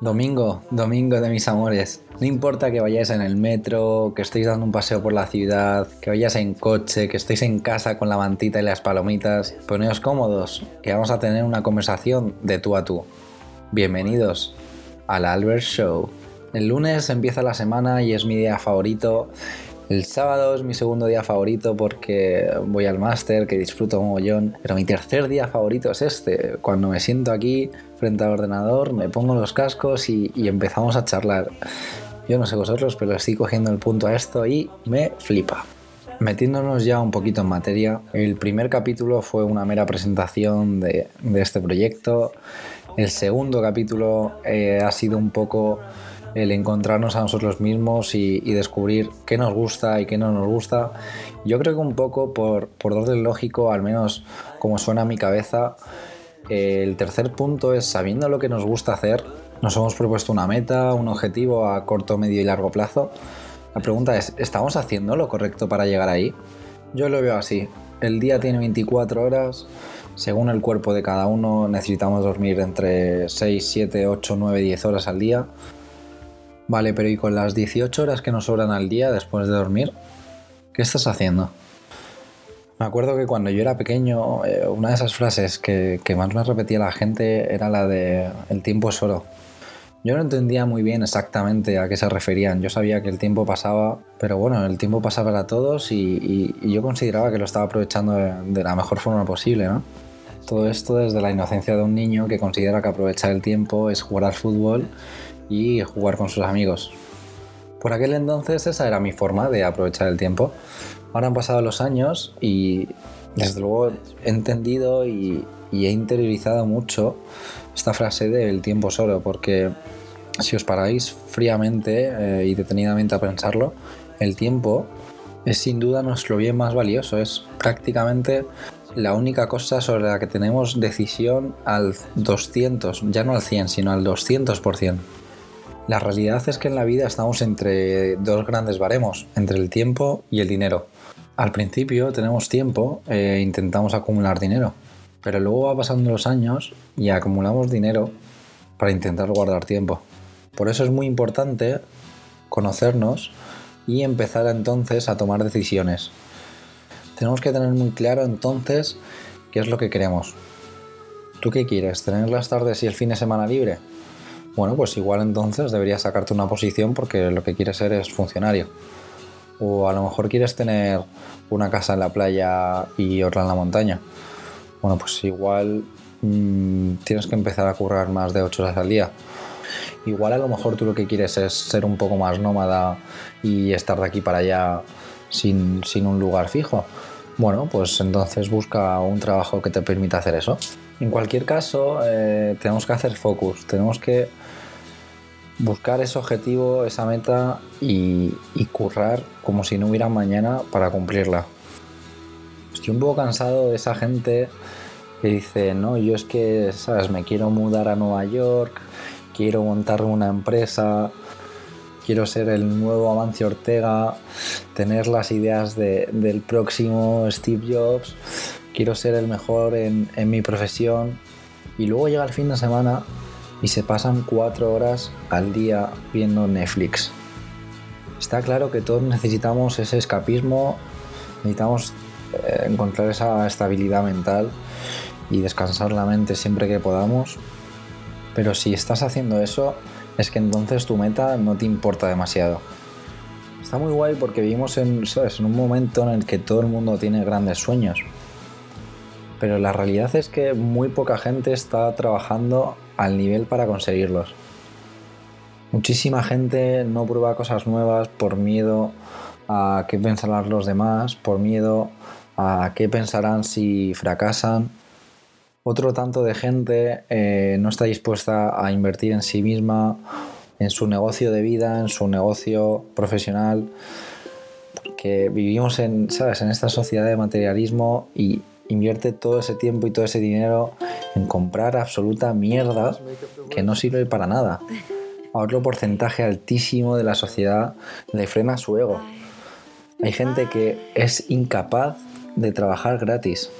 Domingo, domingo de mis amores. No importa que vayáis en el metro, que estéis dando un paseo por la ciudad, que vayáis en coche, que estéis en casa con la mantita y las palomitas, poneos cómodos, que vamos a tener una conversación de tú a tú. Bienvenidos al Albert Show. El lunes empieza la semana y es mi día favorito. El sábado es mi segundo día favorito porque voy al máster, que disfruto un mogollón. Pero mi tercer día favorito es este, cuando me siento aquí frente al ordenador, me pongo los cascos y, empezamos a charlar. Yo no sé vosotros, pero estoy cogiendo el punto a esto y me flipa. Metiéndonos ya un poquito en materia, el primer capítulo fue una mera presentación de, de este proyecto. El segundo capítulo eh, ha sido un poco el encontrarnos a nosotros mismos y, y, descubrir qué nos gusta y qué no nos gusta. Yo creo que un poco por, por orden lógico, al menos como suena a mi cabeza, el tercer punto es sabiendo lo que nos gusta hacer, nos hemos propuesto una meta, un objetivo a corto, medio y largo plazo. La pregunta es, ¿estamos haciendo lo correcto para llegar ahí? Yo lo veo así. El día tiene 24 horas. Según el cuerpo de cada uno, necesitamos dormir entre 6, 7, 8, 9, 10 horas al día. Vale, pero ¿y con las 18 horas que nos sobran al día después de dormir? ¿Qué estás haciendo? Me acuerdo que cuando yo era pequeño, eh, una de esas frases que, más me repetía la gente era la de el tiempo es oro. Yo no entendía muy bien exactamente a qué se referían. Yo sabía que el tiempo pasaba, pero bueno, el tiempo pasaba para todos y, yo consideraba que lo estaba aprovechando de, de la mejor forma posible, ¿no? Todo esto desde la inocencia de un niño que considera que aprovechar el tiempo es jugar al fútbol y jugar con sus amigos. Por aquel entonces esa era mi forma de aprovechar el tiempo. Ahora han pasado los años y desde luego he entendido y, he interiorizado mucho esta frase del tiempo solo, porque si os paráis fríamente eh, y detenidamente a pensarlo, el tiempo es sin duda nuestro bien más valioso, es prácticamente la única cosa sobre la que tenemos decisión al 200, ya no al 100, sino al 200%. La realidad es que en la vida estamos entre dos grandes baremos, entre el tiempo y el dinero. Al principio tenemos tiempo e intentamos acumular dinero, pero luego va pasando los años y acumulamos dinero para intentar guardar tiempo. Por eso es muy importante conocernos y empezar entonces a tomar decisiones. Tenemos que tener muy claro entonces qué es lo que queremos. ¿Tú qué quieres? ¿Tener las tardes y el fin de semana libre? Bueno, pues igual entonces deberías sacarte una posición porque lo que quieres ser es funcionario. O a lo mejor quieres tener una casa en la playa y otra en la montaña. Bueno, pues igual mmm, tienes que empezar a currar más de 8 horas al día. Igual a lo mejor tú lo que quieres es ser un poco más nómada y estar de aquí para allá sin, sin un lugar fijo. Bueno, pues entonces busca un trabajo que te permita hacer eso. En cualquier caso, eh, tenemos que hacer focus, tenemos que buscar ese objetivo, esa meta y, currar como si no hubiera mañana para cumplirla. Estoy un poco cansado de esa gente que dice, no, yo es que, sabes, me quiero mudar a Nueva York, quiero montar una empresa, quiero ser el nuevo Amancio Ortega, tener las ideas de, del próximo Steve Jobs, quiero ser el mejor en, en mi profesión. Y luego llega el fin de semana y se pasan cuatro horas al día viendo Netflix. Está claro que todos necesitamos ese escapismo, necesitamos eh, encontrar esa estabilidad mental y descansar la mente siempre que podamos. Pero si estás haciendo eso, es que entonces tu meta no te importa demasiado. Está muy guay porque vivimos en, ¿sabes? en un momento en el que todo el mundo tiene grandes sueños. Pero la realidad es que muy poca gente está trabajando al nivel para conseguirlos. Muchísima gente no prueba cosas nuevas por miedo a qué pensarán los demás, por miedo a qué pensarán si fracasan. Otro tanto de gente eh, no está dispuesta a invertir en sí misma, en su negocio de vida, en su negocio profesional, porque vivimos en, ¿sabes? en esta sociedad de materialismo y invierte todo ese tiempo y todo ese dinero en comprar absoluta mierda que no sirve para nada. Otro porcentaje altísimo de la sociedad le frena su ego. Hay gente que es incapaz de trabajar gratis.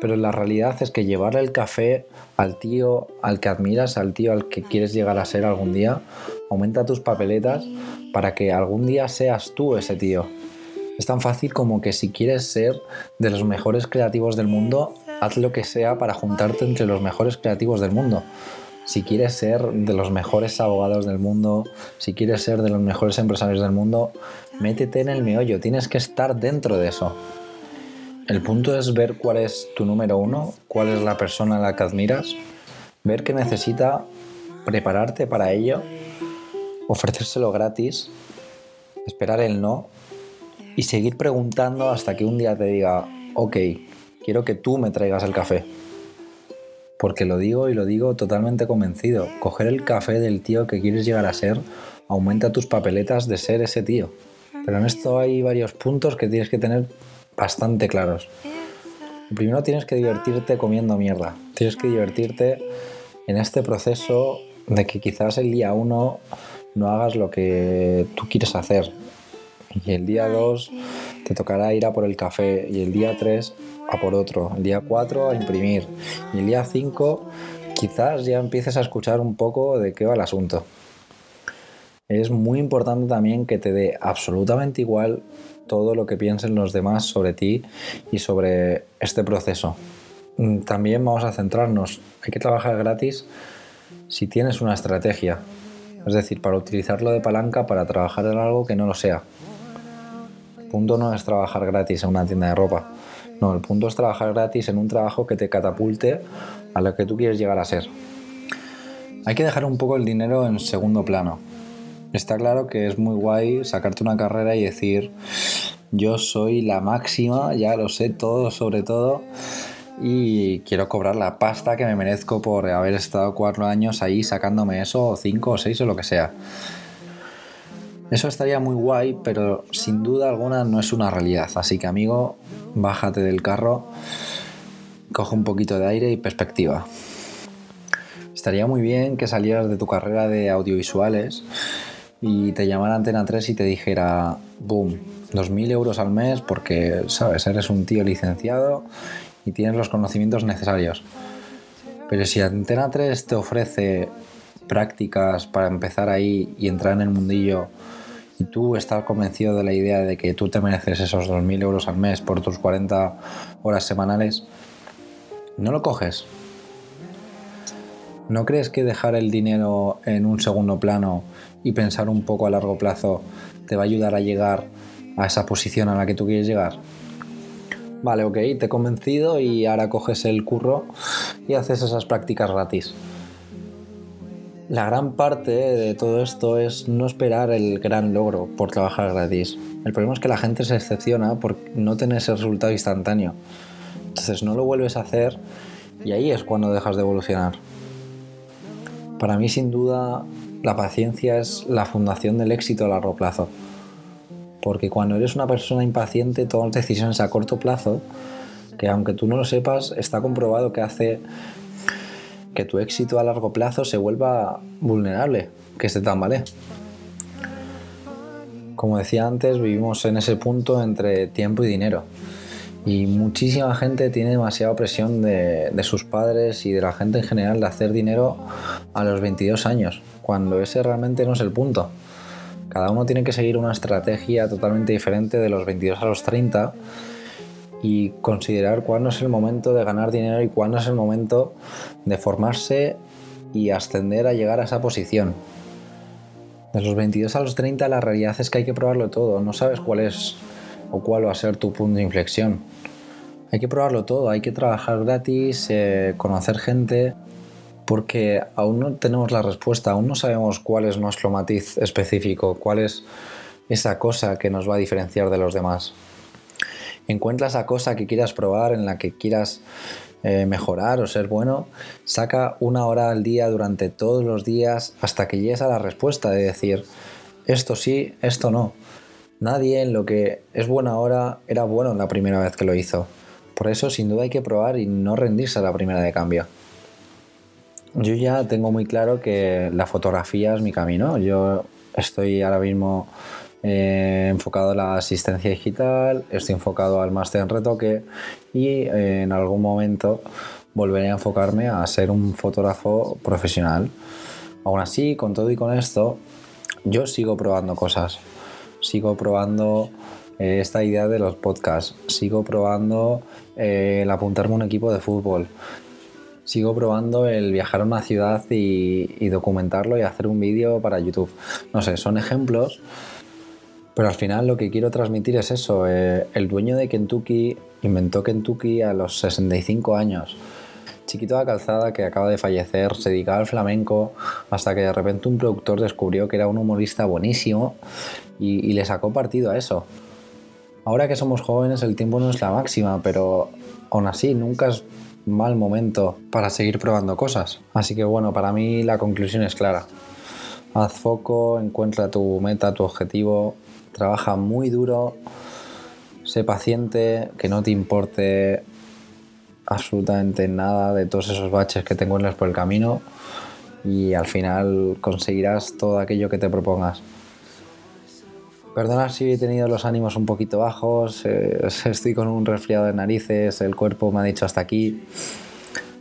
Pero la realidad es que llevarle el café al tío al que admiras, al tío al que quieres llegar a ser algún día, aumenta tus papeletas para que algún día seas tú ese tío. Es tan fácil como que si quieres ser de los mejores creativos del mundo, haz lo que sea para juntarte entre los mejores creativos del mundo. Si quieres ser de los mejores abogados del mundo, si quieres ser de los mejores empresarios del mundo, métete en el meollo, tienes que estar dentro de eso. El punto es ver cuál es tu número uno, cuál es la persona a la que admiras, ver que necesita prepararte para ello, ofrecérselo gratis, esperar el no y seguir preguntando hasta que un día te diga, ok, quiero que tú me traigas el café. Porque lo digo y lo digo totalmente convencido, coger el café del tío que quieres llegar a ser aumenta tus papeletas de ser ese tío. Pero en esto hay varios puntos que tienes que tener bastante claros. Primero tienes que divertirte comiendo mierda. Tienes que divertirte en este proceso de que quizás el día uno no hagas lo que tú quieres hacer. Y el día 2 te tocará ir a por el café. Y el día 3 a por otro. El día 4 a imprimir. Y el día 5 quizás ya empieces a escuchar un poco de qué va el asunto. Es muy importante también que te dé absolutamente igual todo lo que piensen los demás sobre ti y sobre este proceso. Mm, también vamos a centrarnos, hay que trabajar gratis si tienes una estrategia, es decir, para utilizarlo de palanca para trabajar en algo que no lo sea. Punto no es trabajar gratis en una tienda de ropa, no, el punto es trabajar gratis en un trabajo que te catapulte a lo que tú quieres llegar a ser. Hay que dejar un poco el dinero en segundo plano. Está claro que es muy guay sacarte una carrera y decir, yo soy la máxima, ya lo sé todo sobre todo y quiero cobrar la pasta que me merezco por haber estado cuatro años ahí sacándome eso, o cinco o seis o lo que sea. Eso estaría muy guay, pero sin duda alguna no es una realidad. Así que amigo, bájate del carro, coge un poquito de aire y perspectiva. Estaría muy bien que salieras de tu carrera de audiovisuales y te llamara Antena 3 y te dijera, boom, 2.000 euros al mes porque, sabes, eres un tío licenciado y tienes los conocimientos necesarios. Pero si Antena 3 te ofrece prácticas para empezar ahí y entrar en el mundillo tú estás convencido de la idea de que tú te mereces esos 2.000 euros al mes por tus 40 horas semanales, no lo coges. ¿No crees que dejar el dinero en un segundo plano y pensar un poco a largo plazo te va a ayudar a llegar a esa posición a la que tú quieres llegar. Vale, ok, te he convencido y ahora coges el curro y haces esas prácticas gratis. La gran parte de todo esto es no esperar el gran logro por trabajar gratis. El problema es que la gente se excepciona por no tener ese resultado instantáneo. Entonces no lo vuelves a hacer y ahí es cuando dejas de evolucionar. Para mí sin duda la paciencia es la fundación del éxito a largo plazo. Porque cuando eres una persona impaciente tomas decisiones a corto plazo que aunque tú no lo sepas está comprobado que hace que tu éxito a largo plazo se vuelva vulnerable, que se tambale. Como decía antes, vivimos en ese punto entre tiempo y dinero. Y muchísima gente tiene demasiada presión de, de, sus padres y de la gente en general de hacer dinero a los 22 años, cuando ese realmente no es el punto. Cada uno tiene que seguir una estrategia totalmente diferente de los 22 a los 30 y considerar cuándo es el momento de ganar dinero y cuándo es el momento de formarse y ascender a llegar a esa posición. De los 22 a los 30 la realidad es que hay que probarlo todo, no sabes cuál es o cuál va a ser tu punto de inflexión. Hay que probarlo todo, hay que trabajar gratis, eh, conocer gente, porque aún no tenemos la respuesta, aún no sabemos cuál es nuestro matiz específico, cuál es esa cosa que nos va a diferenciar de los demás. Encuentra esa cosa que quieras probar, en la que quieras eh, mejorar o ser bueno, saca una hora al día durante todos los días hasta que llegues a la respuesta de decir, esto sí, esto no. Nadie en lo que es bueno ahora era bueno la primera vez que lo hizo. Por eso sin duda hay que probar y no rendirse a la primera de cambio. Yo ya tengo muy claro que la fotografía es mi camino. Yo estoy ahora mismo eh, enfocado la asistencia digital, estoy enfocado al máster en retoque y eh, en algún momento volveré a enfocarme a ser un fotógrafo profesional. Aún así, con todo y con esto, yo sigo probando cosas. Sigo probando eh, esta idea de los podcasts. Sigo probando el apuntarme a un equipo de fútbol. Sigo probando el viajar a una ciudad y, y documentarlo y hacer un vídeo para YouTube. No sé, son ejemplos pero al final lo que quiero transmitir es eso. Eh, el dueño de Kentucky inventó Kentucky a los 65 años. Chiquito de calzada que acaba de fallecer, se dedicaba al flamenco, hasta que de repente un productor descubrió que era un humorista buenísimo y, y le sacó partido a eso. Ahora que somos jóvenes el tiempo no es la máxima, pero aún así nunca es mal momento para seguir probando cosas. Así que bueno, para mí la conclusión es clara. Haz foco, encuentra tu meta, tu objetivo, trabaja muy duro, sé paciente, que no te importe absolutamente nada de todos esos baches que te encuentres por el camino y al final conseguirás todo aquello que te propongas. Perdona si he tenido los ánimos un poquito bajos, eh, estoy con un resfriado de narices, el cuerpo me ha dicho hasta aquí.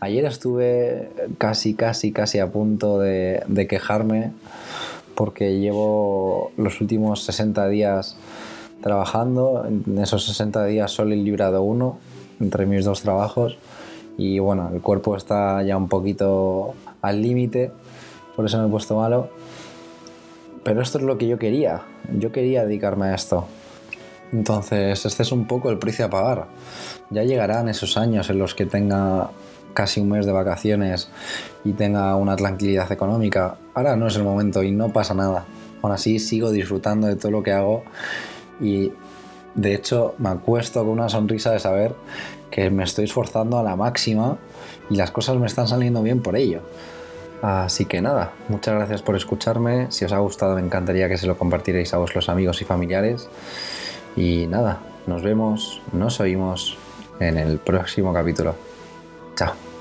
Ayer estuve casi, casi, casi a punto de, de quejarme porque llevo los últimos 60 días trabajando. En esos 60 días solo he librado uno entre mis dos trabajos y bueno, el cuerpo está ya un poquito al límite, por eso me he puesto malo. Pero esto es lo que yo quería, yo quería dedicarme a esto. Entonces, este es un poco el precio a pagar. Ya llegarán esos años en los que tenga casi un mes de vacaciones y tenga una tranquilidad económica. Ahora no es el momento y no pasa nada. Aún así sigo disfrutando de todo lo que hago y de hecho me acuesto con una sonrisa de saber que me estoy esforzando a la máxima y las cosas me están saliendo bien por ello. Así que nada, muchas gracias por escucharme. Si os ha gustado me encantaría que se lo compartierais a vuestros amigos y familiares. Y nada, nos vemos, nos oímos en el próximo capítulo. Chao.